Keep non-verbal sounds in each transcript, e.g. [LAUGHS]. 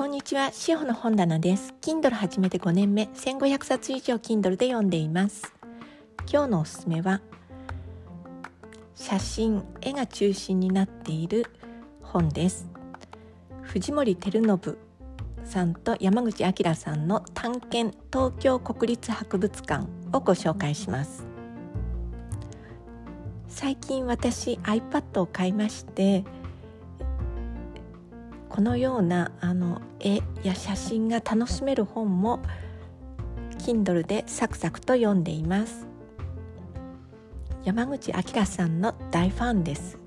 こんにちは、しほの本棚です。Kindle 始めて5年目、1500冊以上 Kindle で読んでいます。今日のおすすめは、写真、絵が中心になっている本です。藤森照信さんと山口明さんの探検東京国立博物館をご紹介します。最近私 iPad を買いましてこのようなあの絵や写真が楽しめる本も Kindle でサクサクと読んでいます。山口明さんの大ファンです。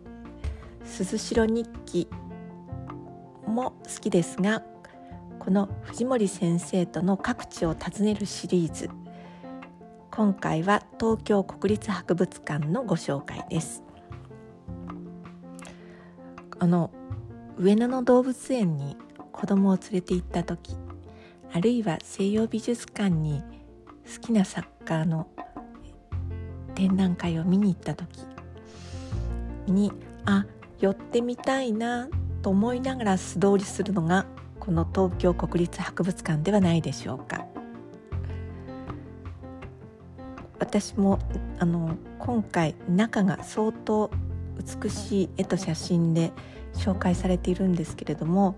鈴代日記も好きですがこの藤森先生との各地を訪ねるシリーズ今回は東京国立博物館のご紹介です。あの上野の動物園に子供を連れて行った時あるいは西洋美術館に好きな作家の展覧会を見に行った時にあ寄ってみたいなと思いながら素通りするのがこの東京国立博物館ではないでしょうか。私もあの今回中が相当美しい絵と写真で紹介されているんですけれども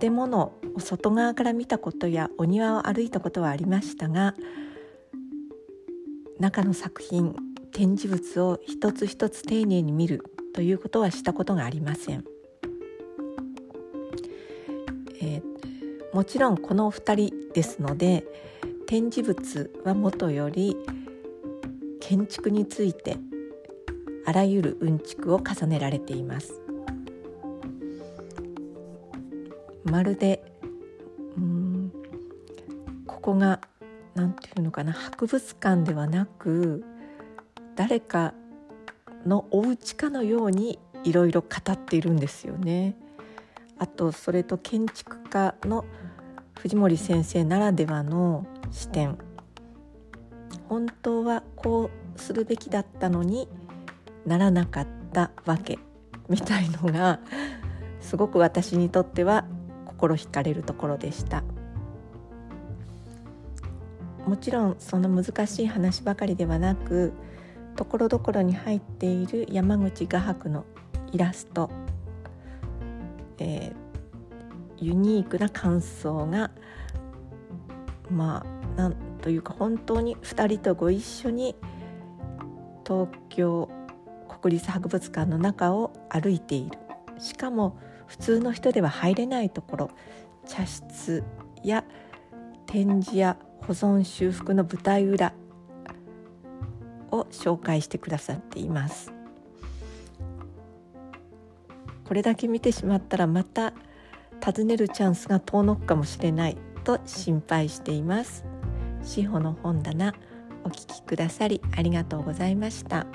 建物を外側から見たことやお庭を歩いたことはありましたが中の作品展示物を一つ一つ丁寧に見るということはしたことがありません。えー、もちろんこのお二人ですので展示物はもとより建築についてあらゆるうんちくを重ねられています。まるでうんここが何て言うのかな博物館ではなく誰かのお家かのようにいろいろ語っているんですよね。あとそれと建築家の藤森先生ならではの視点本当はこうするべきだったのにならなかったわけみたいのが [LAUGHS] すごく私にとっては心惹かれるところでした。もちろんその難しい話ばかりではなくところどころに入っている山口画伯のイラスト、えー、ユニークな感想がまあなんというか本当に2人とご一緒に東京国立博物館の中を歩いている。しかも普通の人では入れないところ。茶室や展示や保存修復の舞台裏。を紹介してくださっています。これだけ見てしまったらまた訪ねるチャンスが遠のくかもしれない。と心配しています。志保の本棚お聞きくださりありがとうございました。